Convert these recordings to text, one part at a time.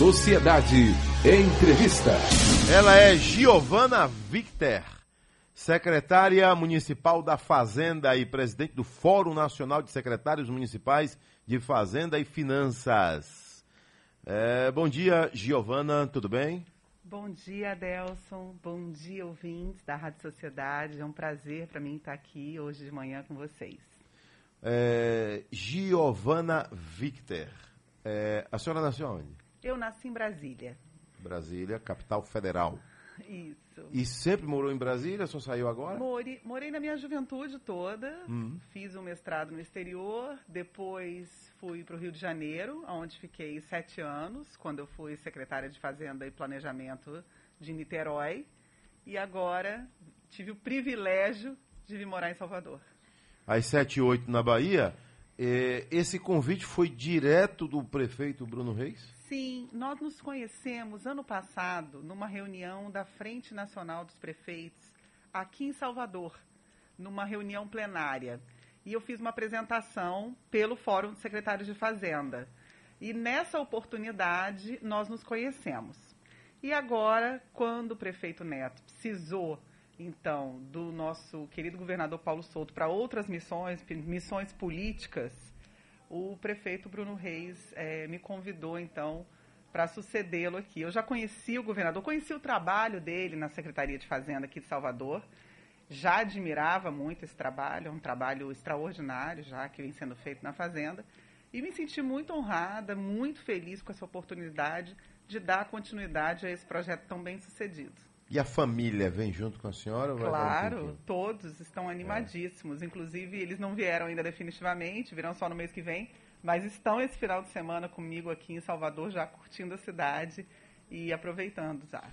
Sociedade. Entrevista. Ela é Giovana Victor, secretária municipal da Fazenda e presidente do Fórum Nacional de Secretários Municipais de Fazenda e Finanças. É, bom dia, Giovana, tudo bem? Bom dia, Adelson. Bom dia, ouvintes da Rádio Sociedade. É um prazer para mim estar aqui hoje de manhã com vocês. É, Giovana Victor, é, a senhora nasceu onde? Eu nasci em Brasília. Brasília, capital federal. Isso. E sempre morou em Brasília? Só saiu agora? Morei, morei na minha juventude toda. Hum. Fiz um mestrado no exterior. Depois fui para o Rio de Janeiro, onde fiquei sete anos, quando eu fui secretária de Fazenda e Planejamento de Niterói. E agora tive o privilégio de vir morar em Salvador. Às sete e oito na Bahia. Eh, esse convite foi direto do prefeito Bruno Reis? Sim, nós nos conhecemos ano passado numa reunião da Frente Nacional dos Prefeitos aqui em Salvador, numa reunião plenária. E eu fiz uma apresentação pelo Fórum de Secretários de Fazenda. E nessa oportunidade nós nos conhecemos. E agora, quando o prefeito Neto precisou, então, do nosso querido governador Paulo Souto para outras missões, missões políticas, o prefeito Bruno Reis é, me convidou, então, para sucedê-lo aqui. Eu já conheci o governador, conheci o trabalho dele na Secretaria de Fazenda aqui de Salvador, já admirava muito esse trabalho, é um trabalho extraordinário já que vem sendo feito na Fazenda, e me senti muito honrada, muito feliz com essa oportunidade de dar continuidade a esse projeto tão bem sucedido. E a família vem junto com a senhora? claro, todos estão animadíssimos. É. Inclusive, eles não vieram ainda definitivamente, virão só no mês que vem, mas estão esse final de semana comigo aqui em Salvador, já curtindo a cidade e aproveitando já.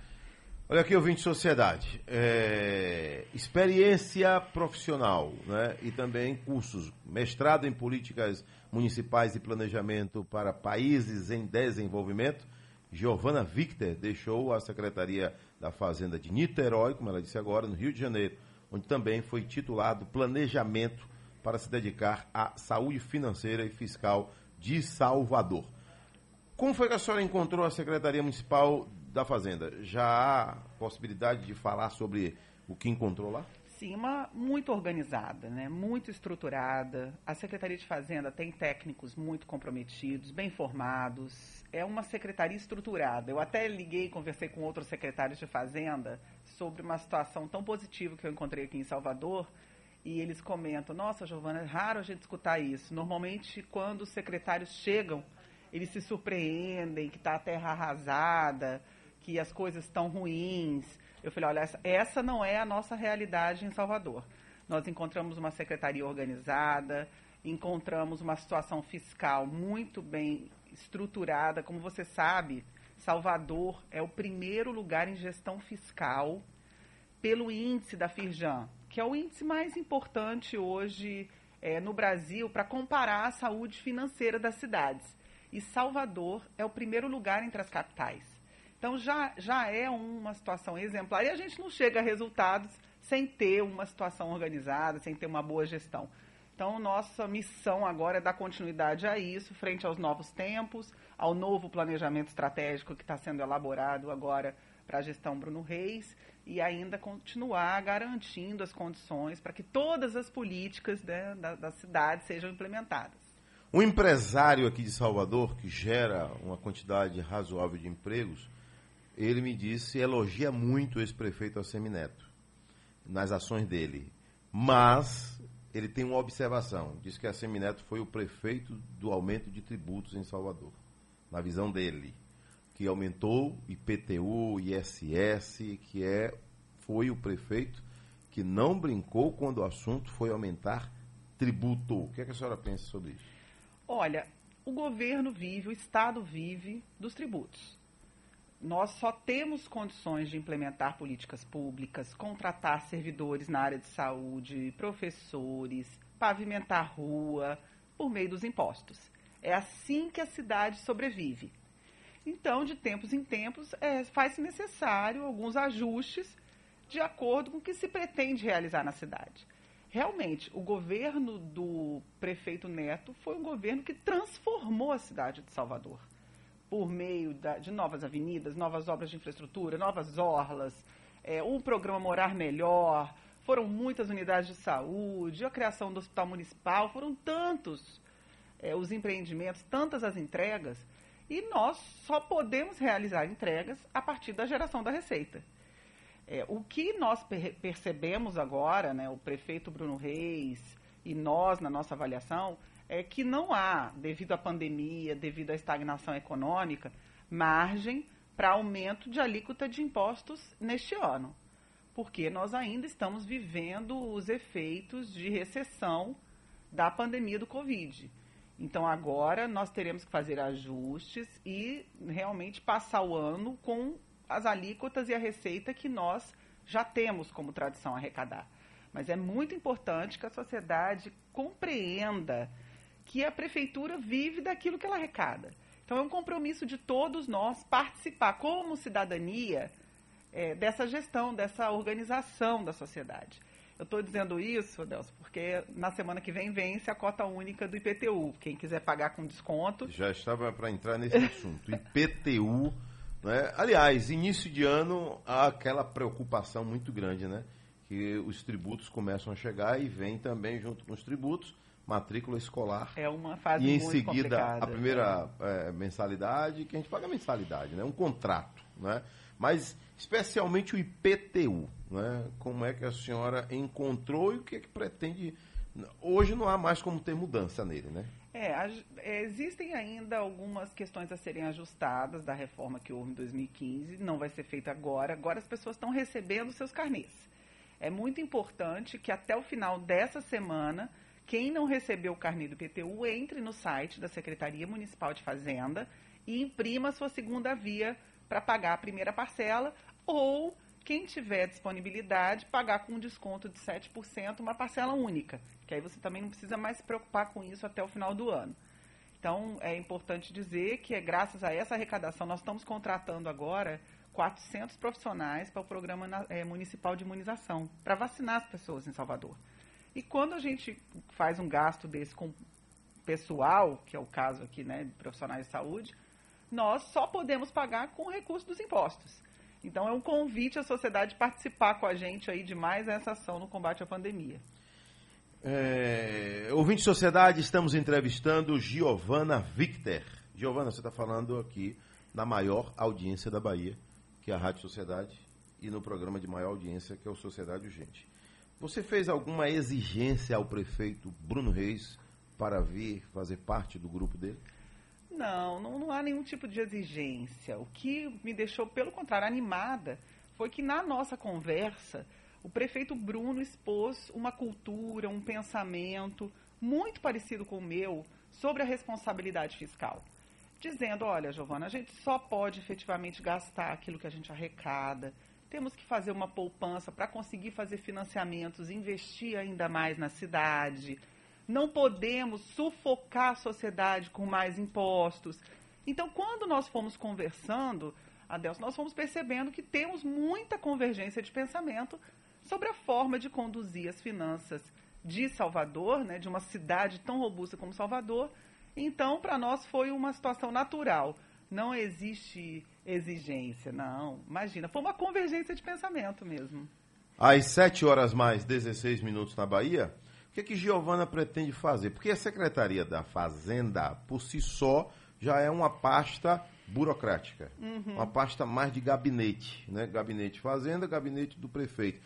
Olha aqui, ouvinte de sociedade. É, experiência profissional né, e também cursos. Mestrado em políticas municipais e planejamento para países em desenvolvimento. Giovana Victor deixou a Secretaria da Fazenda de Niterói, como ela disse agora, no Rio de Janeiro, onde também foi titulado Planejamento para se dedicar à saúde financeira e fiscal de Salvador. Como foi que a senhora encontrou a Secretaria Municipal da Fazenda? Já há possibilidade de falar sobre o que encontrou lá? Sim, uma muito organizada, né? muito estruturada. A Secretaria de Fazenda tem técnicos muito comprometidos, bem formados. É uma secretaria estruturada. Eu até liguei e conversei com outros secretários de Fazenda sobre uma situação tão positiva que eu encontrei aqui em Salvador. E eles comentam: Nossa, Giovana, é raro a gente escutar isso. Normalmente, quando os secretários chegam, eles se surpreendem que está a terra arrasada, que as coisas estão ruins eu falei, olha, essa, não é a nossa realidade em Salvador. Nós encontramos uma secretaria organizada, encontramos uma situação fiscal muito bem estruturada. Como você sabe, Salvador é o primeiro lugar em gestão fiscal pelo índice da Firjan, que é o índice mais importante hoje é, no Brasil para comparar a saúde financeira das cidades. E Salvador é o primeiro lugar entre as capitais. Então já, já é uma situação exemplar e a gente não chega a resultados sem ter uma situação organizada, sem ter uma boa gestão. Então, nossa missão agora é dar continuidade a isso, frente aos novos tempos, ao novo planejamento estratégico que está sendo elaborado agora para a gestão Bruno Reis e ainda continuar garantindo as condições para que todas as políticas né, da, da cidade sejam implementadas. Um empresário aqui de Salvador que gera uma quantidade razoável de empregos ele me disse, elogia muito esse prefeito Assemineto nas ações dele. Mas ele tem uma observação. Diz que a Semineto foi o prefeito do aumento de tributos em Salvador. Na visão dele. Que aumentou IPTU, ISS, que é, foi o prefeito que não brincou quando o assunto foi aumentar tributo. O que, é que a senhora pensa sobre isso? Olha, o governo vive, o Estado vive dos tributos nós só temos condições de implementar políticas públicas, contratar servidores na área de saúde, professores, pavimentar rua, por meio dos impostos. É assim que a cidade sobrevive. Então, de tempos em tempos, é, faz-se necessário alguns ajustes de acordo com o que se pretende realizar na cidade. Realmente, o governo do prefeito Neto foi um governo que transformou a cidade de Salvador por meio da, de novas avenidas, novas obras de infraestrutura, novas orlas, é, um programa Morar Melhor, foram muitas unidades de saúde, a criação do hospital municipal, foram tantos é, os empreendimentos, tantas as entregas, e nós só podemos realizar entregas a partir da geração da receita. É, o que nós per percebemos agora, né, o prefeito Bruno Reis e nós, na nossa avaliação, é que não há, devido à pandemia, devido à estagnação econômica, margem para aumento de alíquota de impostos neste ano. Porque nós ainda estamos vivendo os efeitos de recessão da pandemia do Covid. Então agora nós teremos que fazer ajustes e realmente passar o ano com as alíquotas e a receita que nós já temos como tradição arrecadar. Mas é muito importante que a sociedade compreenda que a prefeitura vive daquilo que ela arrecada. Então é um compromisso de todos nós participar como cidadania é, dessa gestão, dessa organização da sociedade. Eu estou dizendo isso, Adelson, porque na semana que vem vence a cota única do IPTU. Quem quiser pagar com desconto. Já estava para entrar nesse assunto. IPTU. Né? Aliás, início de ano há aquela preocupação muito grande, né? Que os tributos começam a chegar e vem também junto com os tributos matrícula escolar. É uma fase E em seguida a primeira é, mensalidade, que a gente paga mensalidade, né? Um contrato, né? Mas especialmente o IPTU, né? Como é que a senhora encontrou e o que é que pretende? Hoje não há mais como ter mudança nele, né? É, é, existem ainda algumas questões a serem ajustadas da reforma que houve em 2015. Não vai ser feita agora. Agora as pessoas estão recebendo seus carnês. É muito importante que até o final dessa semana, quem não recebeu o carnê do PTU entre no site da Secretaria Municipal de Fazenda e imprima sua segunda via para pagar a primeira parcela ou quem tiver disponibilidade, pagar com um desconto de 7% uma parcela única, que aí você também não precisa mais se preocupar com isso até o final do ano. Então, é importante dizer que é graças a essa arrecadação, nós estamos contratando agora 400 profissionais para o Programa eh, Municipal de Imunização, para vacinar as pessoas em Salvador. E quando a gente faz um gasto desse com pessoal, que é o caso aqui, né, de profissionais de saúde, nós só podemos pagar com o recurso dos impostos. Então é um convite à sociedade participar com a gente aí de mais essa ação no combate à pandemia. É, ouvinte de sociedade, estamos entrevistando Giovana Victor. Giovana, você está falando aqui na maior audiência da Bahia, que é a Rádio Sociedade, e no programa de maior audiência, que é o Sociedade Urgente. Você fez alguma exigência ao prefeito Bruno Reis para vir fazer parte do grupo dele? Não, não, não há nenhum tipo de exigência. O que me deixou, pelo contrário, animada foi que na nossa conversa o prefeito Bruno expôs uma cultura, um pensamento muito parecido com o meu sobre a responsabilidade fiscal. Dizendo, olha, Giovana, a gente só pode efetivamente gastar aquilo que a gente arrecada. Temos que fazer uma poupança para conseguir fazer financiamentos, investir ainda mais na cidade. Não podemos sufocar a sociedade com mais impostos. Então, quando nós fomos conversando, Adelson, nós fomos percebendo que temos muita convergência de pensamento sobre a forma de conduzir as finanças de Salvador, né, de uma cidade tão robusta como Salvador. Então, para nós foi uma situação natural. Não existe exigência, não. Imagina, foi uma convergência de pensamento mesmo. Às 7 horas mais 16 minutos na Bahia, o que, que Giovana pretende fazer? Porque a Secretaria da Fazenda, por si só, já é uma pasta burocrática. Uma pasta mais de gabinete, né? Gabinete Fazenda, gabinete do prefeito.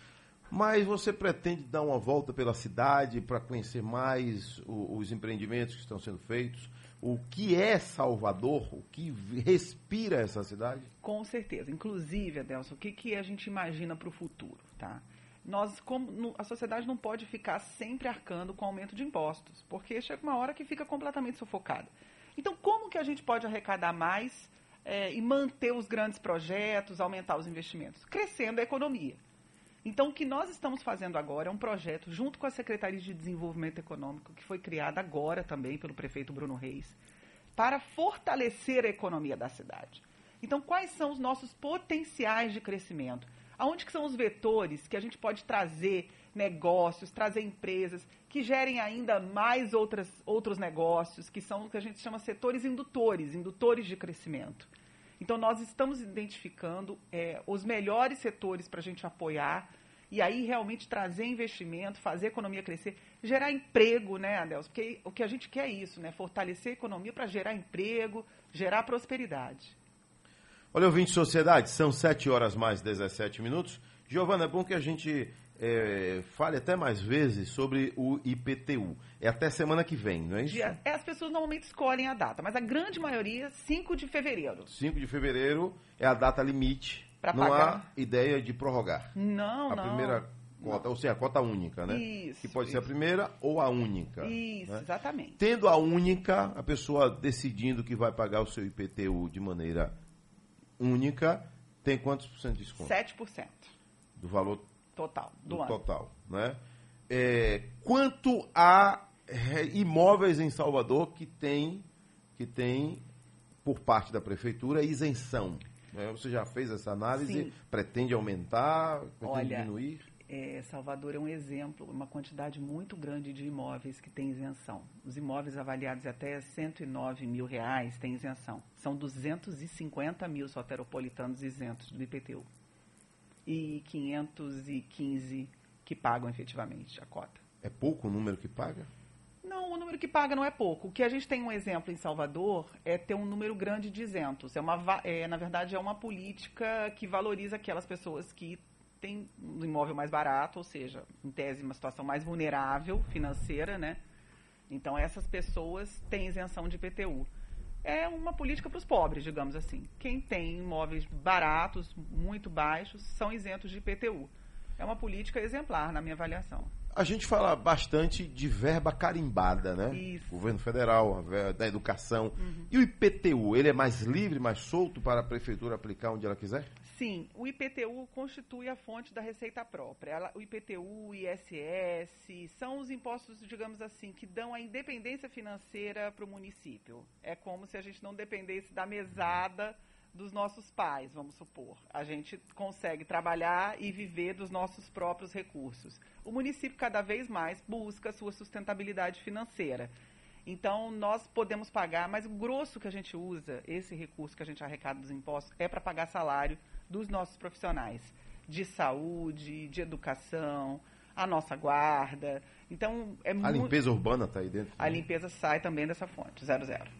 Mas você pretende dar uma volta pela cidade para conhecer mais o- os empreendimentos que estão sendo feitos? O que é Salvador? O que respira essa cidade? Com certeza. Inclusive, Adelson, o que, que a gente imagina para o futuro, tá? Nós, como a sociedade não pode ficar sempre arcando com aumento de impostos, porque chega uma hora que fica completamente sufocada. Então, como que a gente pode arrecadar mais eh, e manter os grandes projetos, aumentar os investimentos? Crescendo a economia. Então, o que nós estamos fazendo agora é um projeto, junto com a Secretaria de Desenvolvimento Econômico, que foi criada agora também pelo prefeito Bruno Reis, para fortalecer a economia da cidade. Então, quais são os nossos potenciais de crescimento? Aonde que são os vetores que a gente pode trazer negócios, trazer empresas que gerem ainda mais outras, outros negócios, que são o que a gente chama setores indutores, indutores de crescimento. Então, nós estamos identificando é, os melhores setores para a gente apoiar e aí realmente trazer investimento, fazer a economia crescer, gerar emprego, né, Adelson? Porque o que a gente quer é isso, né? Fortalecer a economia para gerar emprego, gerar prosperidade. Olha, ouvinte de sociedade, são 7 horas mais 17 minutos. Giovana, é bom que a gente é, fale até mais vezes sobre o IPTU. É até semana que vem, não é isso? É, as pessoas normalmente escolhem a data, mas a grande maioria, 5 de fevereiro. 5 de fevereiro é a data limite. Pra não pagar. há ideia de prorrogar. Não, a não. primeira cota, ou seja, a cota única, né? Isso, que pode ser a isso. primeira ou a única. Isso, né? exatamente. Tendo a única, a pessoa decidindo que vai pagar o seu IPTU de maneira única, tem quantos por cento de desconto? 7% Do valor total do, do ano. total, né? É, quanto a é, imóveis em Salvador que tem, que tem por parte da prefeitura isenção? né? Você já fez essa análise? Sim. Pretende aumentar? Pretende Olha, diminuir? É, Salvador é um exemplo, uma quantidade muito grande de imóveis que tem isenção. Os imóveis avaliados até 109 mil reais têm isenção. São 250 mil soteropolitanos isentos do IPTU. E 515 que pagam efetivamente a cota. É pouco o número que paga? Não, o número que paga não é pouco. O que a gente tem um exemplo em Salvador é ter um número grande de isentos. É uma, é, na verdade, é uma política que valoriza aquelas pessoas que têm um imóvel mais barato, ou seja, em tese, uma situação mais vulnerável financeira, né? Então, essas pessoas têm isenção de IPTU. É uma política para os pobres, digamos assim. Quem tem imóveis baratos, muito baixos, são isentos de IPTU. É uma política exemplar, na minha avaliação. A gente fala bastante de verba carimbada, né? Isso. Governo federal, da educação. E o IPTU, ele é mais livre, mais solto para a prefeitura aplicar onde ela quiser? Sim, o IPTU constitui a fonte da receita própria. O IPTU, o ISS, são os impostos, digamos assim, que dão a independência financeira para o município. É como se a gente não dependesse da mesada dos nossos pais, vamos supor. A gente consegue trabalhar e viver dos nossos próprios recursos. O município cada vez mais busca sua sustentabilidade financeira. Então, nós podemos pagar, mas o grosso que a gente usa, esse recurso que a gente arrecada dos impostos, é para pagar salário dos nossos profissionais de saúde, de educação, a nossa guarda. Então, é A muito. limpeza urbana está aí dentro? A limpeza sai também dessa fonte, zero zero.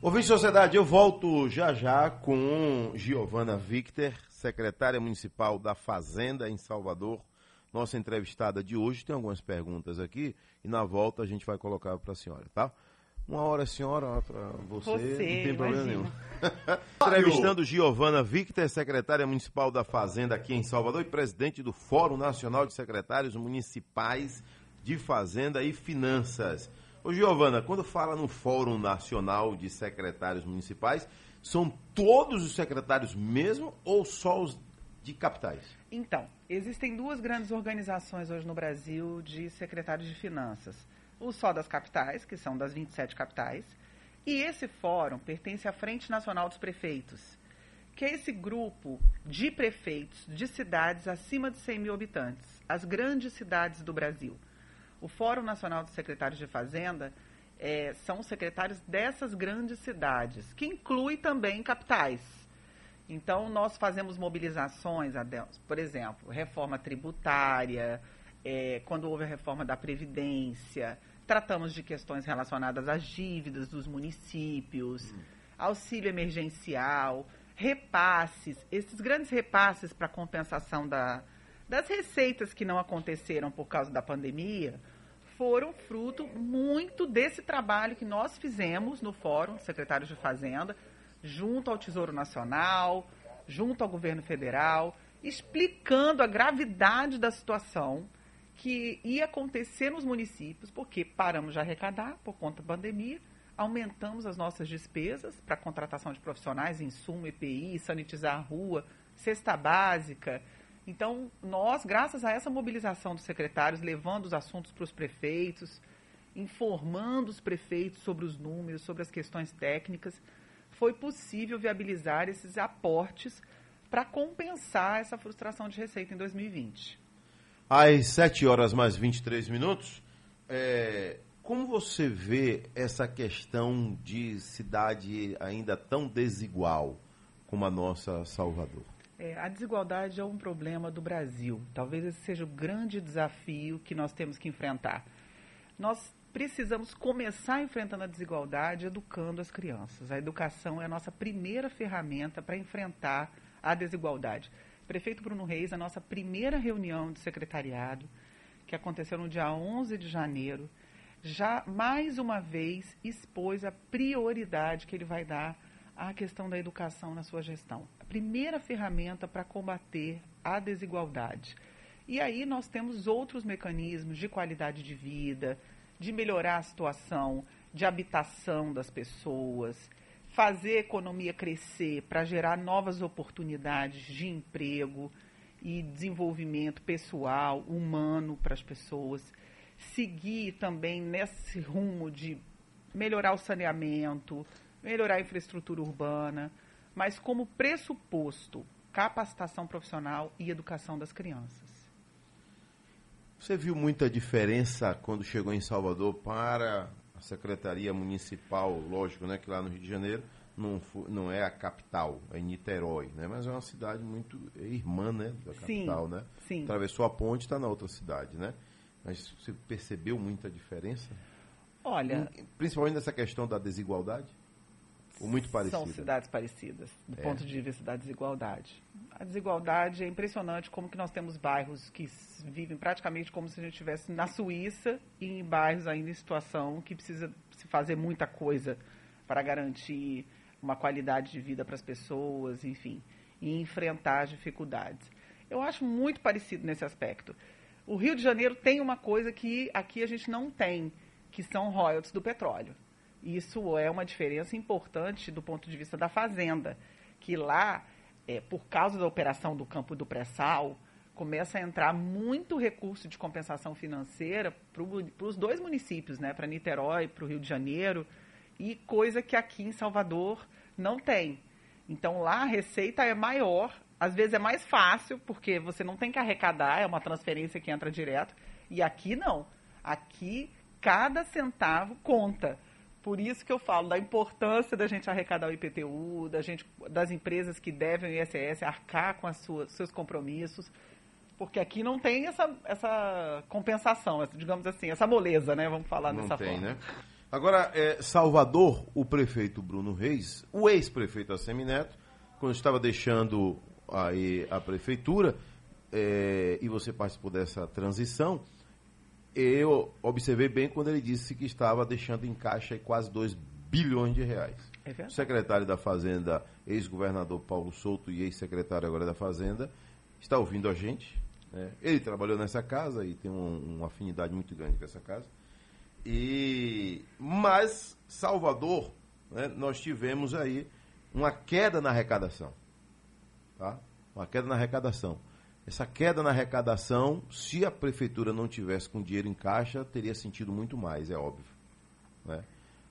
Ouvinte Sociedade, eu volto já já com Giovana Victor, secretária municipal da Fazenda em Salvador, nossa entrevistada de hoje. Tem algumas perguntas aqui e na volta a gente vai colocar para a senhora, tá? Uma hora a senhora, outra você, Você, não tem problema imagina. nenhum. Entrevistando Giovana Victor, secretária municipal da Fazenda aqui em Salvador e presidente do Fórum Nacional de Secretários Municipais de Fazenda e Finanças. Ô Giovana, quando fala no Fórum Nacional de Secretários Municipais, são todos os secretários mesmo ou só os de capitais? Então, existem duas grandes organizações hoje no Brasil de secretários de finanças. O Só das Capitais, que são das 27 capitais, e esse fórum pertence à Frente Nacional dos Prefeitos, que é esse grupo de prefeitos de cidades acima de 100 mil habitantes, as grandes cidades do Brasil. O Fórum Nacional dos Secretários de Fazenda eh, são os secretários dessas grandes cidades, que inclui também capitais. Então, nós fazemos mobilizações, Adelson, por exemplo, reforma tributária, eh, quando houve a reforma da Previdência, tratamos de questões relacionadas às dívidas dos municípios, auxílio emergencial, repasses, esses grandes repasses para compensação da, das receitas que não aconteceram por causa da pandemia, foram fruto muito desse trabalho que nós fizemos no Fórum Secretários de Fazenda, junto ao Tesouro Nacional, junto ao governo federal, explicando a gravidade da situação que ia acontecer nos municípios, porque paramos de arrecadar por conta da pandemia, aumentamos as nossas despesas para contratação de profissionais, insumo, EPI, sanitizar a rua, cesta básica. Então, nós, graças a essa mobilização dos secretários, levando os assuntos para os prefeitos, informando os prefeitos sobre os números, sobre as questões técnicas, foi possível viabilizar esses aportes para compensar essa frustração de receita em 2020. Às 7 horas mais 23 minutos, é, como você vê essa questão de cidade ainda tão desigual como a nossa Salvador? É, a desigualdade é um problema do Brasil. Talvez esse seja o grande desafio que nós temos que enfrentar. Nós precisamos começar enfrentando a desigualdade educando as crianças. A educação é a nossa primeira ferramenta para enfrentar a desigualdade. Prefeito Bruno Reis, a nossa primeira reunião de secretariado, que aconteceu no dia 11 de janeiro, já mais uma vez expôs a prioridade que ele vai dar à questão da educação na sua gestão. A primeira ferramenta para combater a desigualdade. E aí nós temos outros mecanismos de qualidade de vida, de melhorar a situação de habitação das pessoas, fazer a economia crescer para gerar novas oportunidades de emprego e desenvolvimento pessoal, humano para as pessoas. Seguir também nesse rumo de melhorar o saneamento, melhorar a infraestrutura urbana, mas como pressuposto, capacitação profissional e educação das crianças. Você viu muita diferença quando chegou em Salvador para a Secretaria Municipal, lógico, né, que lá no Rio de Janeiro não, não é a capital, é Niterói, né, mas é uma cidade muito irmã, né, da capital, sim, né? Sim. Atravessou a ponte, está na outra cidade, né? Mas você percebeu muita diferença? Olha, principalmente nessa questão da desigualdade? Ou muito parecida? São cidades parecidas, do É. ponto de vista da desigualdade. A desigualdade é impressionante como que nós temos bairros que vivem praticamente como se a gente estivesse na Suíça e em bairros ainda em situação que precisa se fazer muita coisa para garantir uma qualidade de vida para as pessoas, enfim, e enfrentar as dificuldades. Eu acho muito parecido nesse aspecto. O Rio de Janeiro tem uma coisa que aqui a gente não tem, que são royalties do petróleo. Isso é uma diferença importante do ponto de vista da fazenda, que lá, é, por causa da operação do campo do pré-sal, começa a entrar muito recurso de compensação financeira para os dois municípios, né, para Niterói para o Rio de Janeiro, e coisa que aqui em Salvador não tem. Então lá a receita é maior, às vezes é mais fácil, porque você não tem que arrecadar, é uma transferência que entra direto, e aqui não. Aqui cada centavo conta. Por isso que eu falo da importância da gente arrecadar o IPTU, da gente, das empresas que devem o ISS arcar com as suas, seus compromissos, porque aqui não tem essa, essa compensação, essa, digamos assim, essa moleza, né? Vamos falar Não dessa tem, forma. né? Agora, é, Salvador, o prefeito Bruno Reis, o ex-prefeito Assemineto, quando estava deixando aí a prefeitura, é, e você participou dessa transição, eu observei bem quando ele disse que estava deixando em caixa quase 2 bilhões de reais. É O secretário da Fazenda, ex-governador Paulo Souto e ex-secretário agora da Fazenda, está ouvindo a gente. né? Ele trabalhou nessa casa e tem um- uma afinidade muito grande com essa casa. E mas Salvador, né, nós tivemos aí uma queda na arrecadação, tá? Uma queda na arrecadação. Essa queda na arrecadação, se a prefeitura não tivesse com dinheiro em caixa, teria sentido muito mais, é óbvio, né?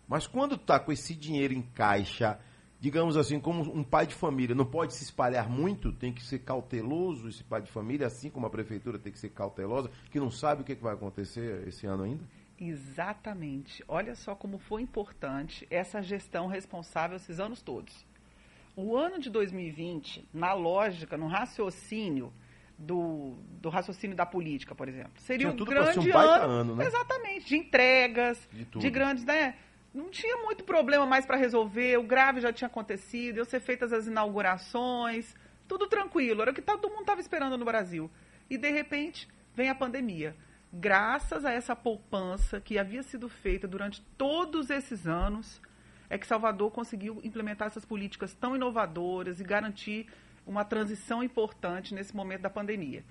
Mas quando está com esse dinheiro em caixa, digamos assim, como um pai de família, não pode se espalhar muito, tem que ser cauteloso esse pai de família, assim como a prefeitura tem que ser cautelosa, que não sabe o que, que vai acontecer esse ano ainda. Exatamente. Olha só como foi importante essa gestão responsável esses anos todos. O ano de 2020, na lógica, no raciocínio do, do raciocínio da política, por exemplo, seria Tinha um grande um ano, ano, né? exatamente, de entregas, De de grandes, né? Não tinha muito problema mais para resolver, o grave já tinha acontecido, iam ser feitas as inaugurações, tudo tranquilo, era o que todo mundo estava esperando no Brasil. E de repente vem a pandemia. Graças a essa poupança que havia sido feita durante todos esses anos, é que Salvador conseguiu implementar essas políticas tão inovadoras e garantir uma transição importante nesse momento da pandemia.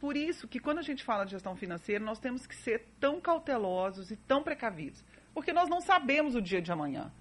Por isso que quando a gente fala de gestão financeira, nós temos que ser tão cautelosos e tão precavidos, porque nós não sabemos o dia de amanhã.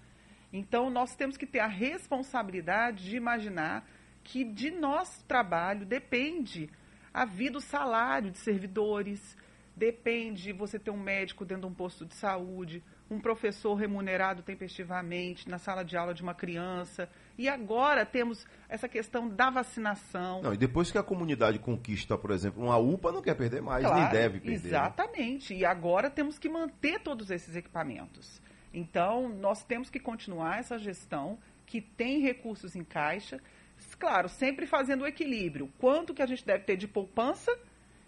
Então, nós temos que ter a responsabilidade de imaginar que de nosso trabalho depende a vida, o salário de servidores, depende você ter um médico dentro de um posto de saúde, um professor remunerado tempestivamente na sala de aula de uma criança. E agora temos essa questão da vacinação. Não, e depois que a comunidade conquista, por exemplo, uma UPA, não quer perder mais, Claro, nem deve perder. né? Exatamente. E agora temos que manter todos esses equipamentos. Então, nós temos que continuar essa gestão que tem recursos em caixa, claro, sempre fazendo o equilíbrio. Quanto que a gente deve ter de poupança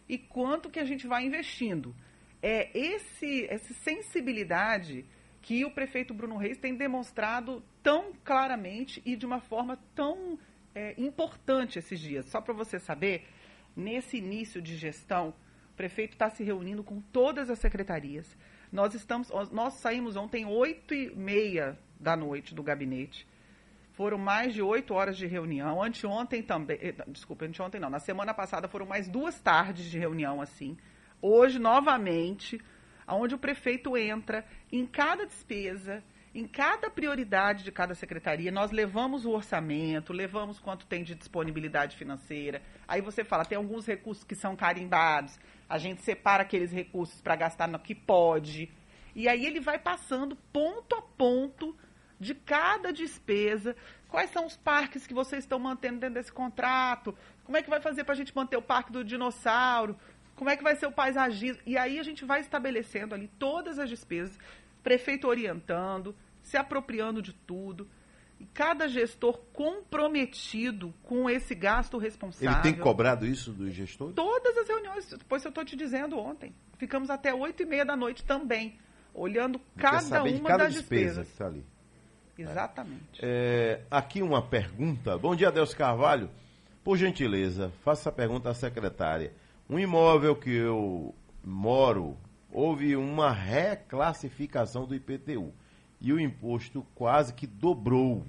e quanto que a gente vai investindo. É esse, essa sensibilidade que o prefeito Bruno Reis tem demonstrado tão claramente e de uma forma tão é, importante esses dias. Só para você saber, nesse início de gestão, o prefeito está se reunindo com todas as secretarias. Nós estamos, nós saímos ontem oito e meia da noite do gabinete. Foram mais de oito horas de reunião. Anteontem também, eh, desculpa, anteontem não. Na semana passada foram mais duas tardes de reunião assim. Hoje novamente, aonde o prefeito entra em cada despesa, em cada prioridade de cada secretaria, nós levamos o orçamento, levamos quanto tem de disponibilidade financeira. Aí você fala, tem alguns recursos que são carimbados, a gente separa aqueles recursos para gastar no que pode. E aí ele vai passando ponto a ponto de cada despesa. Quais são os parques que vocês estão mantendo dentro desse contrato? Como é que vai fazer para a gente manter o parque do dinossauro? Como é que vai ser o paisagismo? E aí a gente vai estabelecendo ali todas as despesas, prefeito orientando, se apropriando de tudo. E cada gestor comprometido com esse gasto responsável. Ele tem cobrado isso dos gestores? Todas as reuniões, depois eu estou te dizendo ontem. Ficamos até oito e meia da noite também, olhando cada uma de cada das despesa despesas. que está ali. Exatamente. É, aqui uma pergunta. Bom dia, Deus Carvalho. Por gentileza, faça essa pergunta à secretária. Um imóvel que eu moro, houve uma reclassificação do IPTU. E o imposto quase que dobrou.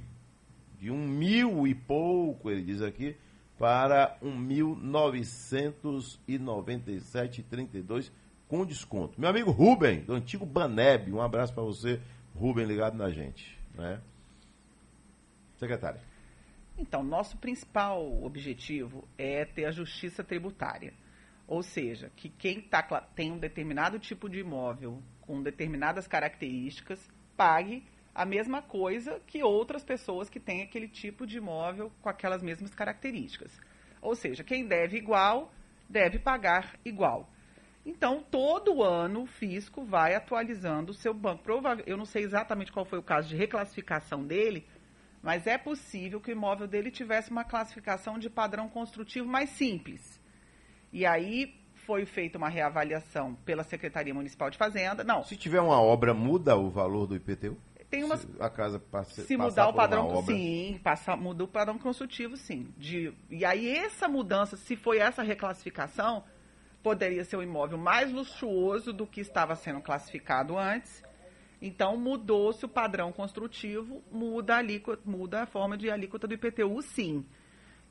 De um mil e pouco, ele diz aqui, para um mil novecentos e noventa e sete trinta e dois com desconto. Meu amigo Rubem, do antigo Baneb, um abraço para você, Rubem, ligado na gente. Né? Secretária. Então, nosso principal objetivo é ter a justiça tributária. Ou seja, que quem tá, tem um determinado tipo de imóvel com determinadas características pague a mesma coisa que outras pessoas que têm aquele tipo de imóvel com aquelas mesmas características. Ou seja, quem deve igual, deve pagar igual. Então, todo ano o fisco vai atualizando o seu banco. Eu não sei exatamente qual foi o caso de reclassificação dele, mas é possível que o imóvel dele tivesse uma classificação de padrão construtivo mais simples. E aí foi feita uma reavaliação pela Secretaria Municipal de Fazenda. Não, Se tiver uma obra, muda o valor do IPTU? tem umas Se a casa passe, se mudar o padrão, obra. sim, passa, muda o padrão construtivo, sim. De, e aí essa mudança, se foi essa reclassificação, poderia ser um imóvel mais luxuoso do que estava sendo classificado antes. Então mudou-se o padrão construtivo, muda a alíquota, muda a forma de alíquota do IPTU, sim.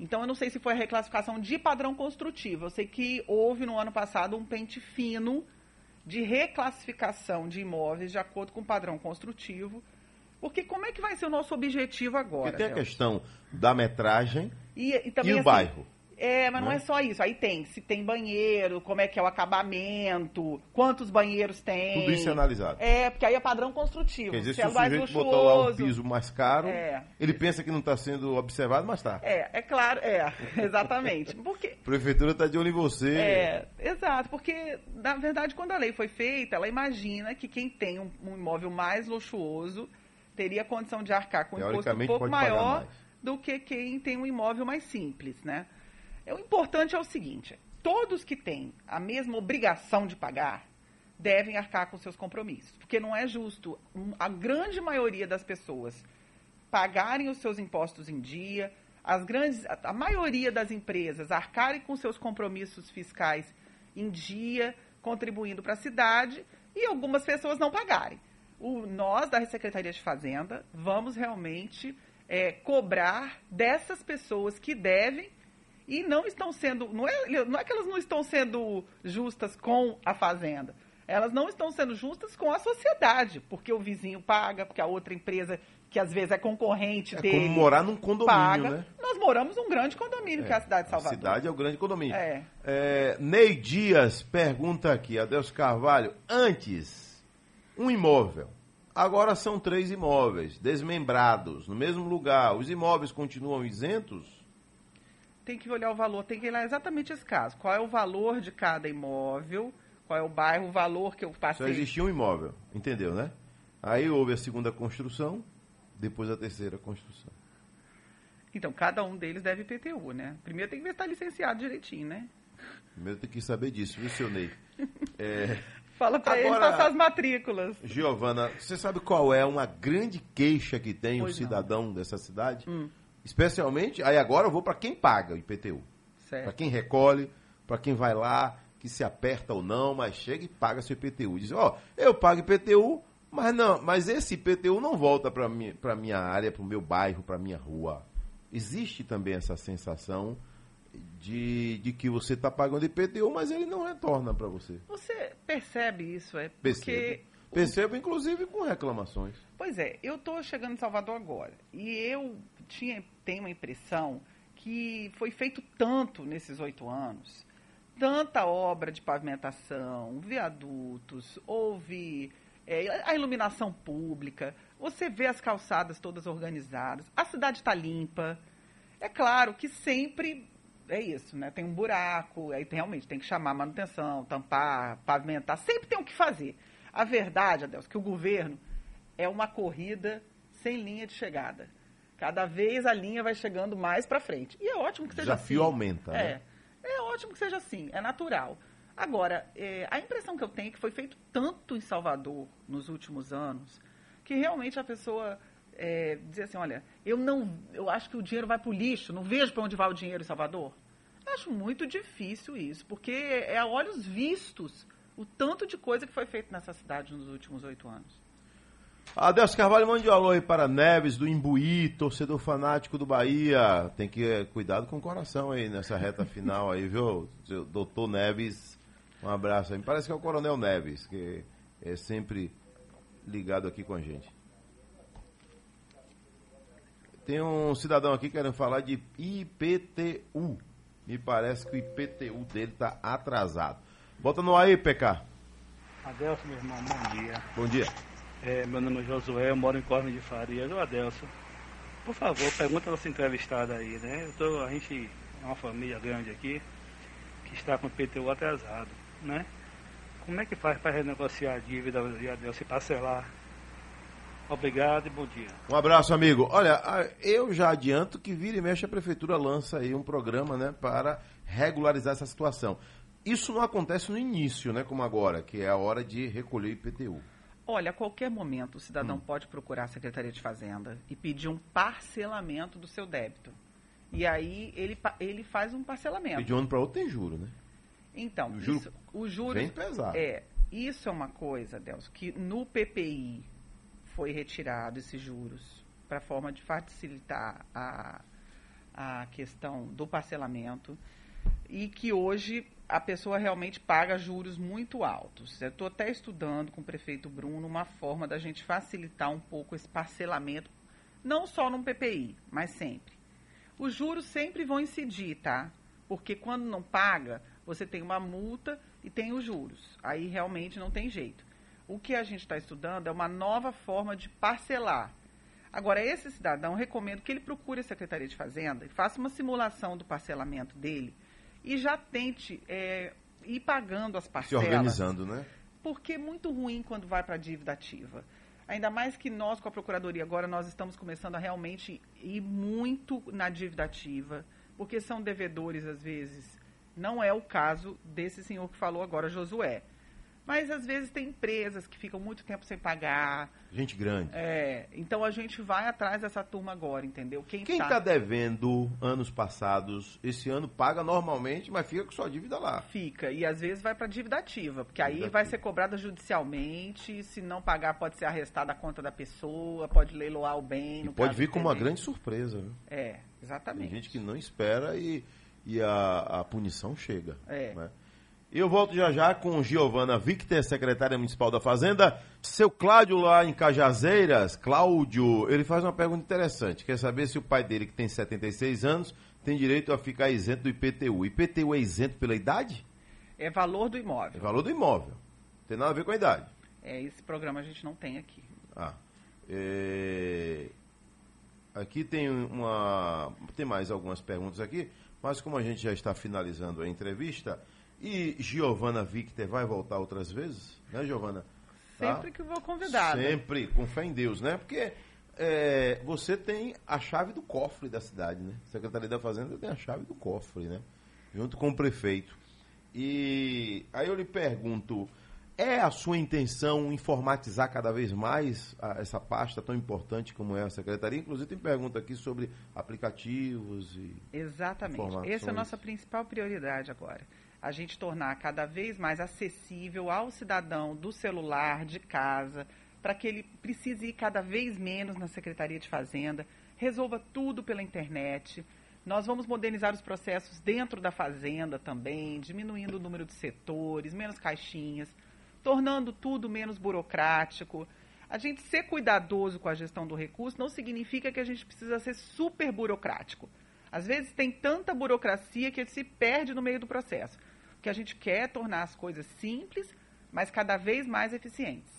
Então eu não sei se foi a reclassificação de padrão construtivo. Eu sei que houve no ano passado um pente fino de reclassificação de imóveis de acordo com o padrão construtivo. Porque como é que vai ser o nosso objetivo agora? Porque tem a Gelson? questão da metragem E, e também, e o assim, bairro. É, mas não né? é só isso. Aí tem, se tem banheiro, como é que é o acabamento, quantos banheiros tem. Tudo isso é analisado. É, porque aí é padrão construtivo. Quer dizer, se se é o mais sujeito botou lá um piso mais caro, É. ele pensa que não está sendo observado, mas está. É, é claro, é, exatamente. Porque A prefeitura está de olho em você. É, exato, porque na verdade quando a lei foi feita, ela imagina que quem tem um, um imóvel mais luxuoso teria condição de arcar com um imposto um pouco maior do que quem tem um imóvel mais simples, né? O importante é o seguinte, todos que têm a mesma obrigação de pagar devem arcar com seus compromissos, porque não é justo a grande maioria das pessoas pagarem os seus impostos em dia, as grandes, a- a maioria das empresas arcarem com seus compromissos fiscais em dia, contribuindo para a cidade, e algumas pessoas não pagarem. O, nós, da Secretaria de Fazenda, vamos realmente é, cobrar dessas pessoas que devem e não estão sendo. Não é, não é que elas não estão sendo justas com a Fazenda. Elas não estão sendo justas com a sociedade, porque o vizinho paga, porque a outra empresa, que às vezes é concorrente É dele. como morar num condomínio, paga. né? Nós moramos num grande condomínio, que é a cidade de Salvador. A cidade é o grande condomínio. É. É, Ney Dias pergunta aqui, Adeus Carvalho, antes, um imóvel Agora são três imóveis, desmembrados, no mesmo lugar. Os imóveis continuam isentos? Tem que olhar o valor, tem que olhar exatamente esse caso. Qual é o valor de cada imóvel, qual é o bairro, o valor que eu passei. Só existia um imóvel, entendeu, né? Aí houve a segunda construção, depois a terceira construção. Então, cada um deles deve IPTU, né? Primeiro tem que ver se está licenciado direitinho, né? Primeiro tem que saber disso, viu, seu Ney? É, Fala para ele passar as matrículas. Giovana, você sabe qual é uma grande queixa que tem Pois o não. cidadão dessa cidade? Hum. Especialmente, aí agora eu vou para quem paga o IPTU. Para quem recolhe, para quem vai lá, que se aperta ou não, mas chega e paga seu IPTU. Diz, ó, eu pago IPTU, mas não, mas esse IPTU não volta para mi, pra minha área, para o meu bairro, para minha rua. Existe também essa sensação de, de que você está pagando IPTU, mas ele não retorna para você. Você percebe isso, é? Porque Percebo. Percebo, inclusive, com reclamações. Pois é, eu estou chegando em Salvador agora e eu tinha, tenho uma impressão que foi feito tanto nesses oito anos, tanta obra de pavimentação, viadutos, houve é, a iluminação pública, você vê as calçadas todas organizadas, a cidade está limpa. É claro que sempre é isso, né? Tem um buraco, aí tem- realmente tem que chamar manutenção, tampar, pavimentar, sempre tem o que fazer. A verdade, Adelso, que o governo é uma corrida sem linha de chegada. Cada vez a linha vai chegando mais para frente. E é ótimo que O seja desafio assim. aumenta, É. né? É ótimo que seja assim, é natural. Agora, é, a impressão que eu tenho é que foi feito tanto em Salvador nos últimos anos que realmente a pessoa é, dizer assim, olha, eu não, eu acho que o dinheiro vai para o lixo, não vejo para onde vai o dinheiro em Salvador. Eu acho muito difícil isso, porque é a olhos vistos o tanto de coisa que foi feito nessa cidade nos últimos oito anos. Adelso Carvalho, mande um alô aí para Neves, do Imbuí, torcedor fanático do Bahia. Tem que eh, cuidado com o coração aí nessa reta final aí, viu? Doutor Neves, um abraço aí. Me parece que é o Coronel Neves, que é sempre ligado aqui com a gente. Tem um cidadão aqui querendo falar de IPTU. Me parece que o IPTU dele está atrasado. Bota no aí, PK. Adelson, meu irmão, bom dia. Bom dia. É, meu nome é Josué, eu moro em Cosme de Farias. Ô Adelson, por favor, pergunta a nossa entrevistada aí, né? Eu tô, a gente é uma família grande aqui que está com o PTU atrasado, né? Como é que faz para renegociar a dívida de Adelson e parcelar? Obrigado e bom dia. Um abraço, amigo. Olha, eu já adianto que vira e mexe a prefeitura lança aí um programa, né, para regularizar essa situação. Isso não acontece no início, né, como agora, que é a hora de recolher IPTU. Olha, a qualquer momento o cidadão pode procurar a Secretaria de Fazenda e pedir um parcelamento do seu débito. E aí ele, ele faz um parcelamento. E de um ano para outro tem juro, né? Então, O juro isso, o juros vem pesado. É, isso é uma coisa, Delso, que no PPI foi retirado esses juros para forma de facilitar a, a questão do parcelamento e que hoje a pessoa realmente paga juros muito altos. Eu estou até estudando com o prefeito Bruno uma forma da gente facilitar um pouco esse parcelamento, não só no PPI, mas sempre. Os juros sempre vão incidir, tá? Porque quando não paga, você tem uma multa e tem os juros. Aí realmente não tem jeito. O que a gente está estudando é uma nova forma de parcelar. Agora, esse cidadão, recomendo que ele procure a Secretaria de Fazenda e faça uma simulação do parcelamento dele e já tente é, ir pagando as Se parcelas. organizando, né? Porque é muito ruim quando vai para a dívida ativa. Ainda mais que nós, com a Procuradoria, agora nós estamos começando a realmente ir muito na dívida ativa, porque são devedores, às vezes. Não é o caso desse senhor que falou agora, Josué. Mas, às vezes, tem empresas que ficam muito tempo sem pagar. Gente grande. É, então, a gente vai atrás dessa turma agora, entendeu? Quem Quem tá- está devendo anos passados, esse ano paga normalmente, mas fica com sua dívida lá. Fica, e às vezes vai para dívida ativa, porque aí Dívida vai ativa. ser cobrada judicialmente, se não pagar pode ser arrestada a conta da pessoa, pode leiloar o bem. Pode vir de como uma grande surpresa. Viu? É, Tem exatamente. gente que não espera e, e a, a punição chega. É. né? Eu volto já já com Giovana Victor, secretária municipal da Fazenda. Seu Cláudio lá em Cajazeiras, Cláudio, ele faz uma pergunta interessante. Quer saber se o pai dele, que tem 76 anos, tem direito a ficar isento do IPTU. IPTU é isento pela idade? É valor do É imóvel. valor do imóvel. Não tem nada a ver com a idade. É, esse programa a gente não tem aqui. Ah, é, aqui tem uma, tem mais algumas perguntas aqui, mas como a gente já está finalizando a entrevista, e Giovana Victor vai voltar outras vezes, né, Giovana? Tá? Sempre que vou convidada. Sempre, com fé em Deus, né? Porque é, você tem a chave do cofre da cidade, né? Secretaria da Fazenda tem a chave do cofre, né? Junto com o prefeito. E aí eu lhe pergunto, é a sua intenção informatizar cada vez mais a, essa pasta tão importante como é a secretaria? Inclusive tem pergunta aqui sobre aplicativos e Exatamente. Essa é a nossa principal prioridade agora a gente tornar cada vez mais acessível ao cidadão do celular, de casa, para que ele precise ir cada vez menos na Secretaria de Fazenda, resolva tudo pela internet. Nós vamos modernizar os processos dentro da Fazenda também, diminuindo o número de setores, menos caixinhas, tornando tudo menos burocrático. A gente ser cuidadoso com a gestão do recurso não significa que a gente precisa ser super burocrático. Às vezes tem tanta burocracia que ele se perde no meio do processo que a gente quer tornar as coisas simples, mas cada vez mais eficientes.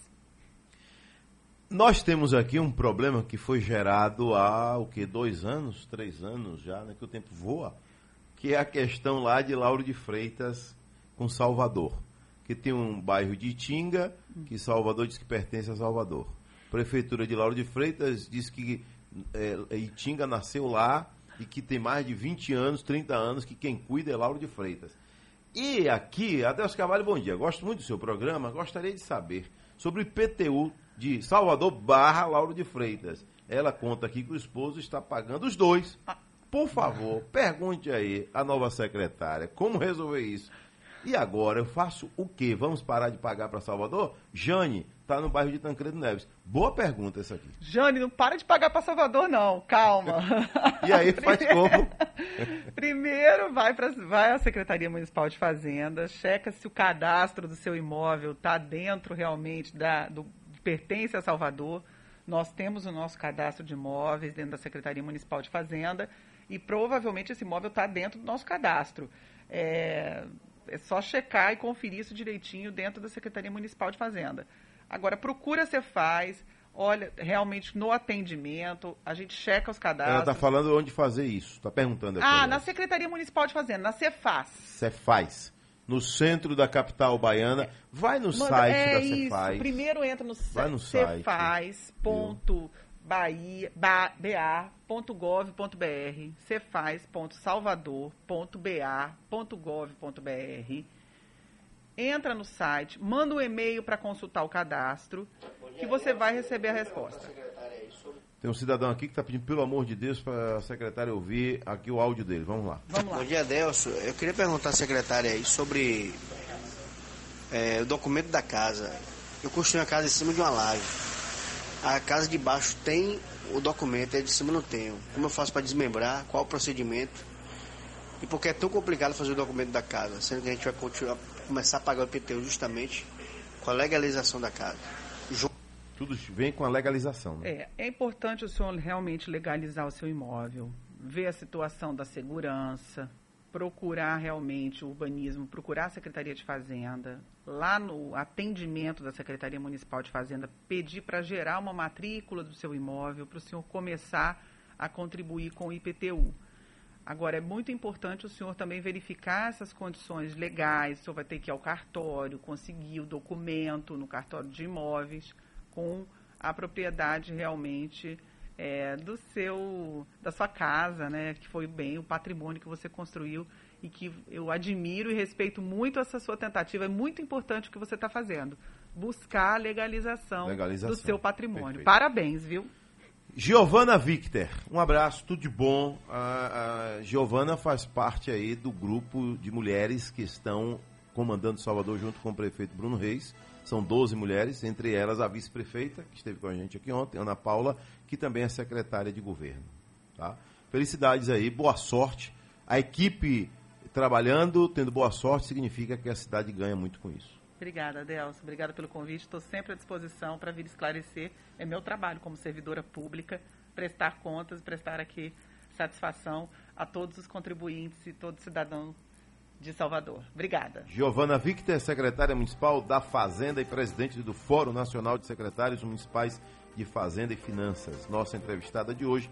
Nós temos aqui um problema que foi gerado há o que dois anos, três anos já, né, que o tempo voa, que é a questão lá de Lauro de Freitas com Salvador, que tem um bairro de Itinga que Salvador diz que pertence a Salvador. Prefeitura de Lauro de Freitas diz que é, Itinga nasceu lá e que tem mais de 20 anos, 30 anos que quem cuida é Lauro de Freitas. E aqui, Adelso Carvalho, bom dia. Gosto muito do seu programa. Gostaria de saber sobre o IPTU de Salvador barra Lauro de Freitas. Ela conta aqui que o esposo está pagando os dois. Por favor, pergunte aí à nova secretária como resolver isso. E agora eu faço o quê? Vamos parar de pagar para Salvador? Jane, está no bairro de Tancredo Neves. Boa pergunta essa aqui. Jane, não para de pagar para Salvador, não. Calma. e aí faz como? Primeiro vai, pra, vai à Secretaria Municipal de Fazenda, checa se o cadastro do seu imóvel está dentro realmente da, do pertence a Salvador. Nós temos o nosso cadastro de imóveis dentro da Secretaria Municipal de Fazenda e provavelmente esse imóvel está dentro do nosso cadastro. É, é só checar e conferir isso direitinho dentro da Secretaria Municipal de Fazenda. Agora, procura você faz, olha, realmente no atendimento, a gente checa os cadastros. Ela está falando onde fazer isso, está perguntando aqui. Ah, na Secretaria Municipal de Fazenda, na Cefaz. Cefaz. No centro da capital baiana. Vai no Manda, site é da Cefaz. Isso. Primeiro entra no, Vai no site. Cefaz.com ba.gov.br, cefaz.salvador.ba.gov.br. Entra no site, manda um e-mail para consultar o cadastro, que você vai receber a resposta. Tem um cidadão aqui que está pedindo, pelo amor de Deus, para a secretária ouvir aqui o áudio dele. Vamos lá. Vamos lá. Bom dia, Delso. Eu queria perguntar à secretária aí sobre é, o documento da casa. Eu construí uma casa em cima de uma laje. A casa de baixo tem o documento, é de cima não tenho. Como eu faço para desmembrar? Qual o procedimento? E por que é tão complicado fazer o documento da casa, sendo que a gente vai continuar, começar a pagar o IPTU justamente com a legalização da casa. Tudo vem com a legalização. Né? É, é importante o senhor realmente legalizar o seu imóvel, ver a situação da segurança, procurar realmente o urbanismo, procurar a Secretaria de Fazenda, lá no atendimento da Secretaria Municipal de Fazenda, pedir para gerar uma matrícula do seu imóvel, para o senhor começar a contribuir com o IPTU. Agora, é muito importante o senhor também verificar essas condições legais, o senhor vai ter que ir ao cartório, conseguir o documento no cartório de imóveis com a propriedade realmente é, do seu, da sua casa, né, que foi bem o patrimônio que você construiu e que eu admiro e respeito muito essa sua tentativa. É muito importante o que você está fazendo. Buscar a legalização, legalização. do seu patrimônio. Perfeito. Parabéns, viu? Giovana Victor, um abraço, tudo de bom. A, a Giovana faz parte aí do grupo de mulheres que estão comandando Salvador junto com o prefeito Bruno Reis. São 12 mulheres, entre elas a vice-prefeita, que esteve com a gente aqui ontem, Ana Paula, que também é secretária de governo. Tá? Felicidades aí, boa sorte. A equipe trabalhando, tendo boa sorte, significa que a cidade ganha muito com isso. Obrigada, Adelson. Obrigada pelo convite. Estou sempre à disposição para vir esclarecer. É meu trabalho como servidora pública, prestar contas, prestar aqui satisfação a todos os contribuintes e todo cidadão de Salvador. Obrigada. Giovana Victor, secretária municipal da Fazenda e presidente do Fórum Nacional de Secretários Municipais de Fazenda e Finanças. Nossa entrevistada de hoje